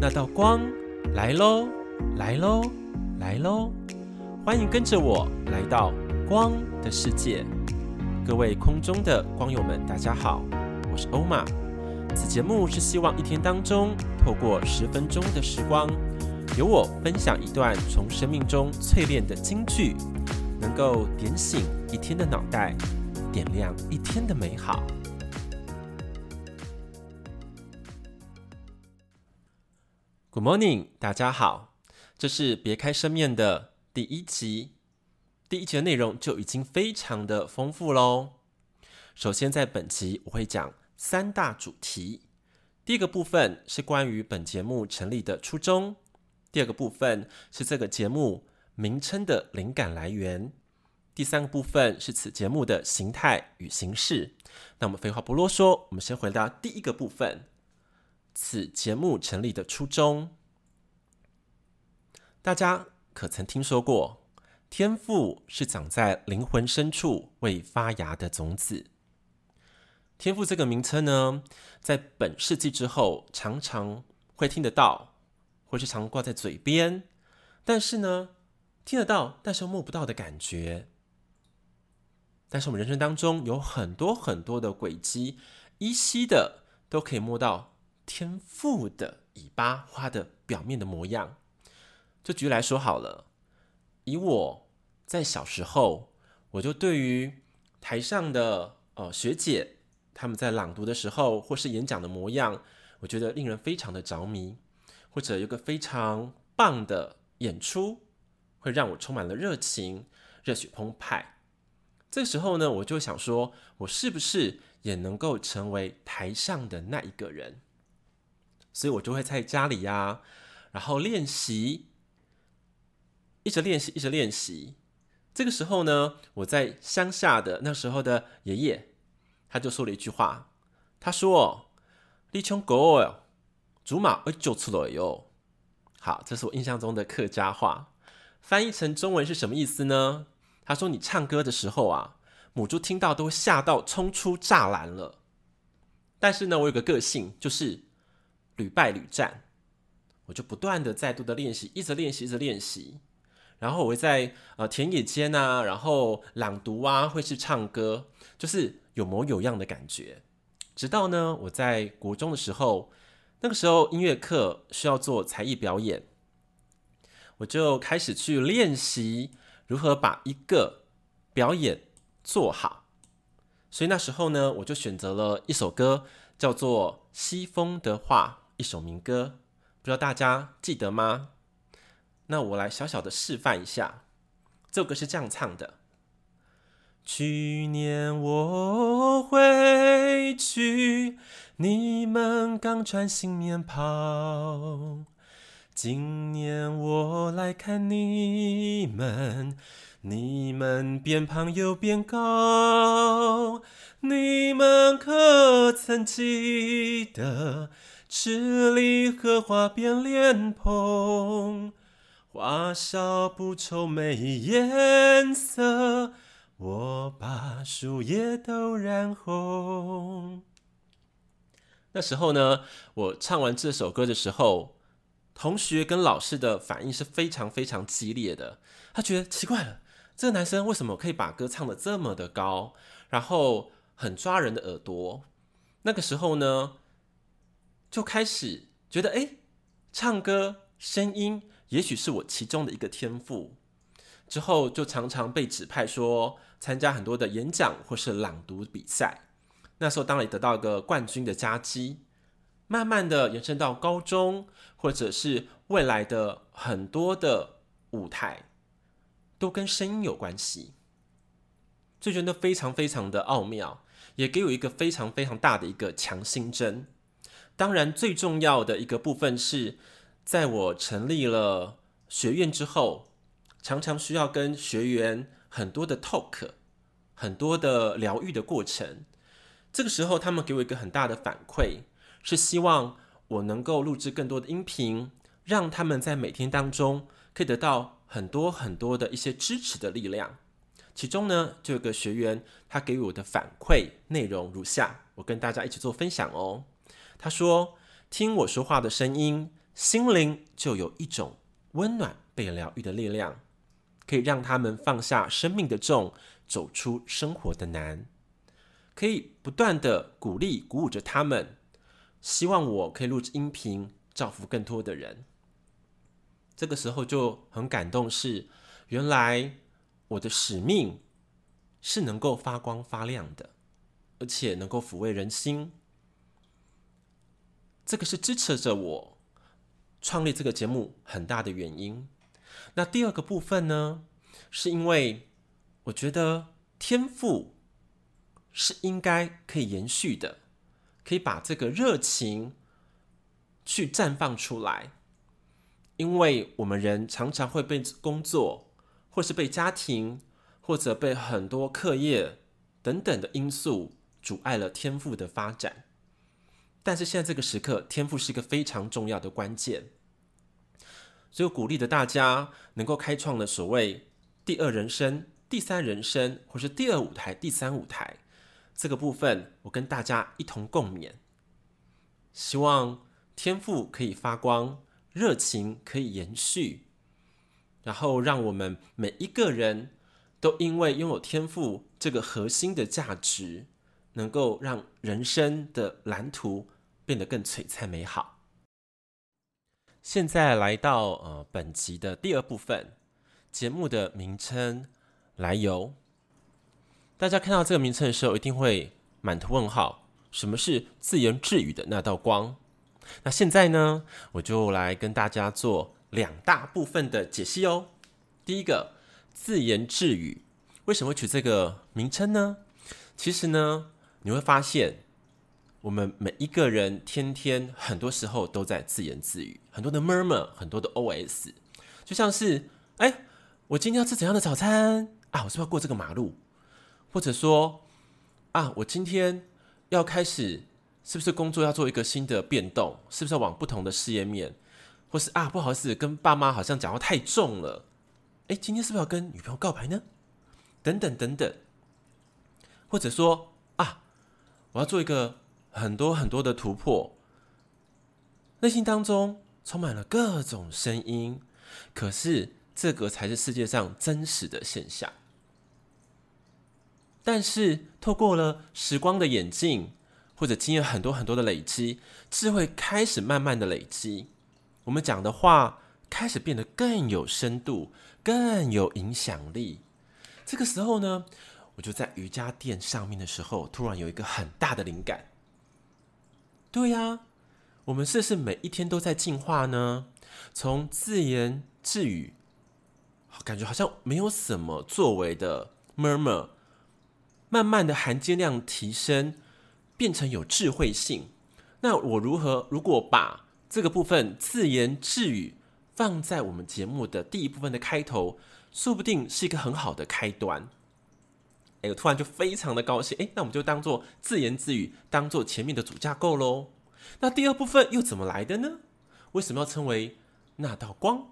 那道光来喽，来喽，来喽！欢迎跟着我来到光的世界。各位空中的光友们，大家好，我是欧玛。此节目是希望一天当中，透过十分钟的时光，由我分享一段从生命中淬炼的金句，能够点醒一天的脑袋，点亮一天的美好。Good morning，大家好，这是别开生面的第一集。第一集的内容就已经非常的丰富喽。首先，在本集我会讲三大主题。第一个部分是关于本节目成立的初衷；第二个部分是这个节目名称的灵感来源；第三个部分是此节目的形态与形式。那我们废话不啰嗦，我们先回到第一个部分。此节目成立的初衷，大家可曾听说过？天赋是长在灵魂深处未发芽的种子。天赋这个名称呢，在本世纪之后，常常会听得到，或是常挂在嘴边，但是呢，听得到，但是又摸不到的感觉。但是我们人生当中有很多很多的轨迹，依稀的都可以摸到。天赋的尾巴花的表面的模样，就举例来说好了。以我在小时候，我就对于台上的呃学姐他们在朗读的时候，或是演讲的模样，我觉得令人非常的着迷，或者有个非常棒的演出，会让我充满了热情，热血澎湃。这时候呢，我就想说，我是不是也能够成为台上的那一个人？所以我就会在家里呀，然后练习，一直练习，一直练习。这个时候呢，我在乡下的那时候的爷爷，他就说了一句话，他说：“立穷狗哦，竹马会救出来哟。”好，这是我印象中的客家话，翻译成中文是什么意思呢？他说：“你唱歌的时候啊，母猪听到都吓到冲出栅栏了。”但是呢，我有个个性，就是。屡败屡战，我就不断的、再度的练习，一直练习，一直练习。然后我会在呃田野间啊，然后朗读啊，会是唱歌，就是有模有样的感觉。直到呢，我在国中的时候，那个时候音乐课需要做才艺表演，我就开始去练习如何把一个表演做好。所以那时候呢，我就选择了一首歌，叫做《西风的话》。一首民歌，不知道大家记得吗？那我来小小的示范一下。这首歌是这样唱的：去年我回去，你们刚穿新棉袍；今年我来看你们，你们变胖又变高。你们可曾记得？池里荷花变莲蓬，花少不愁没颜色。我把树叶都染红。那时候呢，我唱完这首歌的时候，同学跟老师的反应是非常非常激烈的。他觉得奇怪了，这个男生为什么可以把歌唱的这么的高，然后很抓人的耳朵？那个时候呢？就开始觉得，哎，唱歌声音也许是我其中的一个天赋。之后就常常被指派说参加很多的演讲或是朗读比赛。那时候当然也得到一个冠军的佳绩。慢慢的延伸到高中，或者是未来的很多的舞台，都跟声音有关系。就觉得非常非常的奥妙，也给我一个非常非常大的一个强心针。当然，最重要的一个部分是，在我成立了学院之后，常常需要跟学员很多的 talk，很多的疗愈的过程。这个时候，他们给我一个很大的反馈，是希望我能够录制更多的音频，让他们在每天当中可以得到很多很多的一些支持的力量。其中呢，就有个学员他给我的反馈内容如下，我跟大家一起做分享哦。他说：“听我说话的声音，心灵就有一种温暖被疗愈的力量，可以让他们放下生命的重，走出生活的难，可以不断的鼓励、鼓舞着他们。希望我可以录制音频，造福更多的人。这个时候就很感动，是原来我的使命是能够发光发亮的，而且能够抚慰人心。这个是支持着我创立这个节目很大的原因。那第二个部分呢，是因为我觉得天赋是应该可以延续的。可以把这个热情去绽放出来，因为我们人常常会被工作，或是被家庭，或者被很多课业等等的因素阻碍了天赋的发展。但是现在这个时刻，天赋是一个非常重要的关键，所以我鼓励的大家能够开创了所谓第二人生、第三人生，或是第二舞台、第三舞台。这个部分，我跟大家一同共勉。希望天赋可以发光，热情可以延续，然后让我们每一个人都因为拥有天赋这个核心的价值，能够让人生的蓝图变得更璀璨美好。现在来到呃本集的第二部分，节目的名称来由。大家看到这个名称的时候，一定会满头问号：什么是自言自语的那道光？那现在呢，我就来跟大家做两大部分的解析哦。第一个，自言自语为什么取这个名称呢？其实呢，你会发现，我们每一个人天天很多时候都在自言自语，很多的 murmur，很多的 OS，就像是：哎，我今天要吃怎样的早餐啊？我是不是要过这个马路？或者说，啊，我今天要开始，是不是工作要做一个新的变动？是不是要往不同的事业面？或是啊，不好意思，跟爸妈好像讲话太重了。哎，今天是不是要跟女朋友告白呢？等等等等。或者说啊，我要做一个很多很多的突破，内心当中充满了各种声音，可是这个才是世界上真实的现象。但是，透过了时光的眼镜，或者经验很多很多的累积，智慧开始慢慢的累积，我们讲的话开始变得更有深度，更有影响力。这个时候呢，我就在瑜伽垫上面的时候，突然有一个很大的灵感。对呀，我们是不是每一天都在进化呢？从自言自语，感觉好像没有什么作为的 murmur。慢慢的含金量提升，变成有智慧性。那我如何？如果把这个部分自言自语放在我们节目的第一部分的开头，说不定是一个很好的开端。哎，突然就非常的高兴。哎，那我们就当做自言自语，当做前面的主架构喽。那第二部分又怎么来的呢？为什么要称为那道光？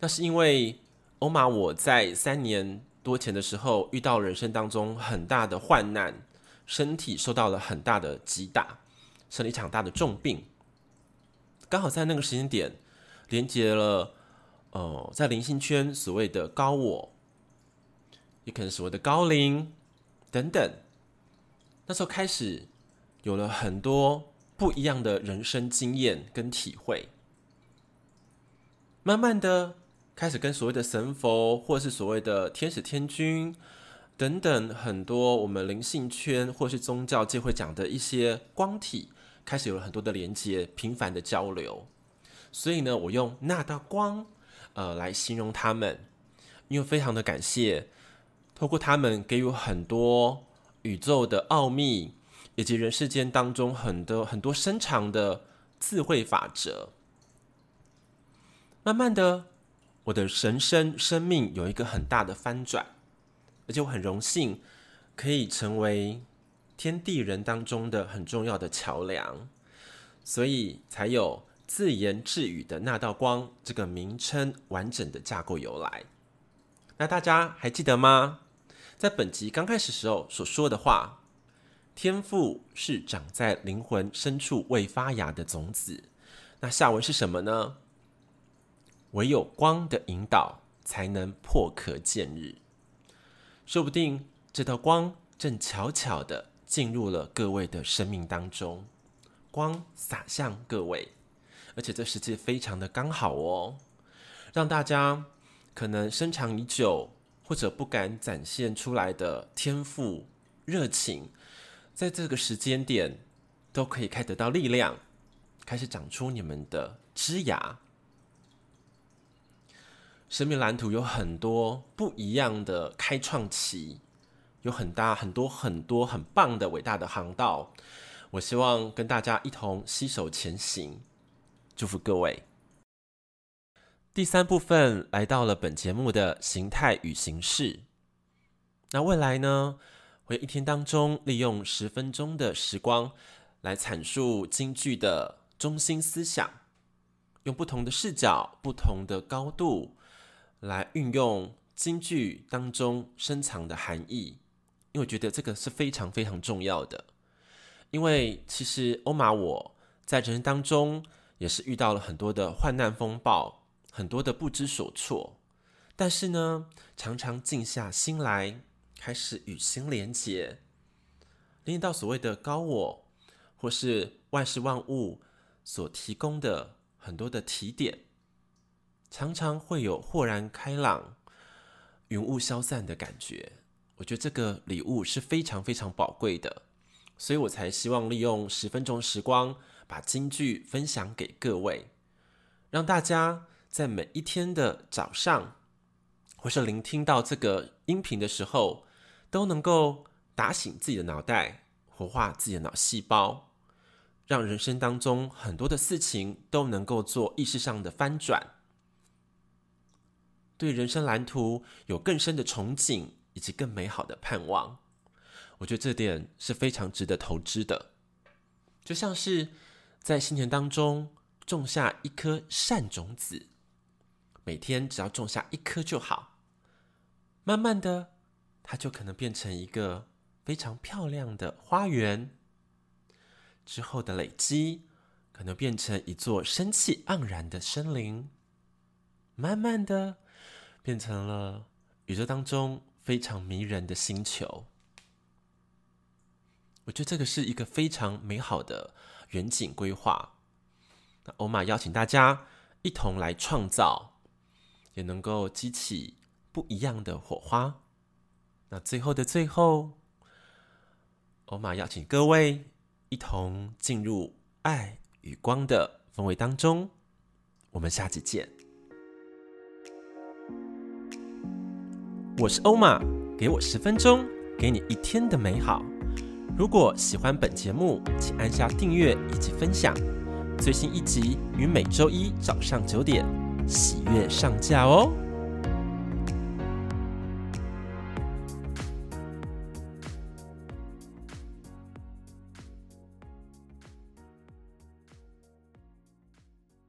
那是因为欧玛我在三年。多前的时候，遇到人生当中很大的患难，身体受到了很大的击打，生了一场大的重病。刚好在那个时间点，连接了呃，在灵性圈所谓的高我，也可能是我的高龄等等。那时候开始有了很多不一样的人生经验跟体会，慢慢的。开始跟所谓的神佛，或是所谓的天使天君等等很多我们灵性圈或是宗教界会讲的一些光体，开始有了很多的连接，频繁的交流。所以呢，我用那道光，呃，来形容他们，因为非常的感谢，透过他们给予很多宇宙的奥秘，以及人世间当中很多很多深长的智慧法则，慢慢的。我的神生生命有一个很大的翻转，而且我很荣幸可以成为天地人当中的很重要的桥梁，所以才有自言自语的那道光这个名称完整的架构由来。那大家还记得吗？在本集刚开始时候所说的话，天赋是长在灵魂深处未发芽的种子，那下文是什么呢？唯有光的引导，才能破壳见日。说不定这道光正悄悄的进入了各位的生命当中，光洒向各位，而且这时机非常的刚好哦，让大家可能深藏已久或者不敢展现出来的天赋热情，在这个时间点都可以开得到力量，开始长出你们的枝芽。生命蓝图有很多不一样的开创期，有很大很多很多很棒的伟大的航道。我希望跟大家一同携手前行，祝福各位。第三部分来到了本节目的形态与形式。那未来呢，会一天当中利用十分钟的时光来阐述京剧的中心思想，用不同的视角、不同的高度。来运用京剧当中深藏的含义，因为我觉得这个是非常非常重要的。因为其实欧玛我在人生当中也是遇到了很多的患难风暴，很多的不知所措，但是呢，常常静下心来，开始与心连结，连接到所谓的高我，或是万事万物所提供的很多的提点。常常会有豁然开朗、云雾消散的感觉。我觉得这个礼物是非常非常宝贵的，所以我才希望利用十分钟时光，把京剧分享给各位，让大家在每一天的早上，或是聆听到这个音频的时候，都能够打醒自己的脑袋，活化自己的脑细胞，让人生当中很多的事情都能够做意识上的翻转。对人生蓝图有更深的憧憬，以及更美好的盼望，我觉得这点是非常值得投资的。就像是在新年当中种下一颗善种子，每天只要种下一颗就好，慢慢的，它就可能变成一个非常漂亮的花园。之后的累积，可能变成一座生气盎然的森林，慢慢的。变成了宇宙当中非常迷人的星球，我觉得这个是一个非常美好的远景规划。那欧玛邀请大家一同来创造，也能够激起不一样的火花。那最后的最后，欧玛邀请各位一同进入爱与光的氛围当中。我们下期见。我是欧玛，给我十分钟，给你一天的美好。如果喜欢本节目，请按下订阅以及分享。最新一集于每周一早上九点喜悦上架哦。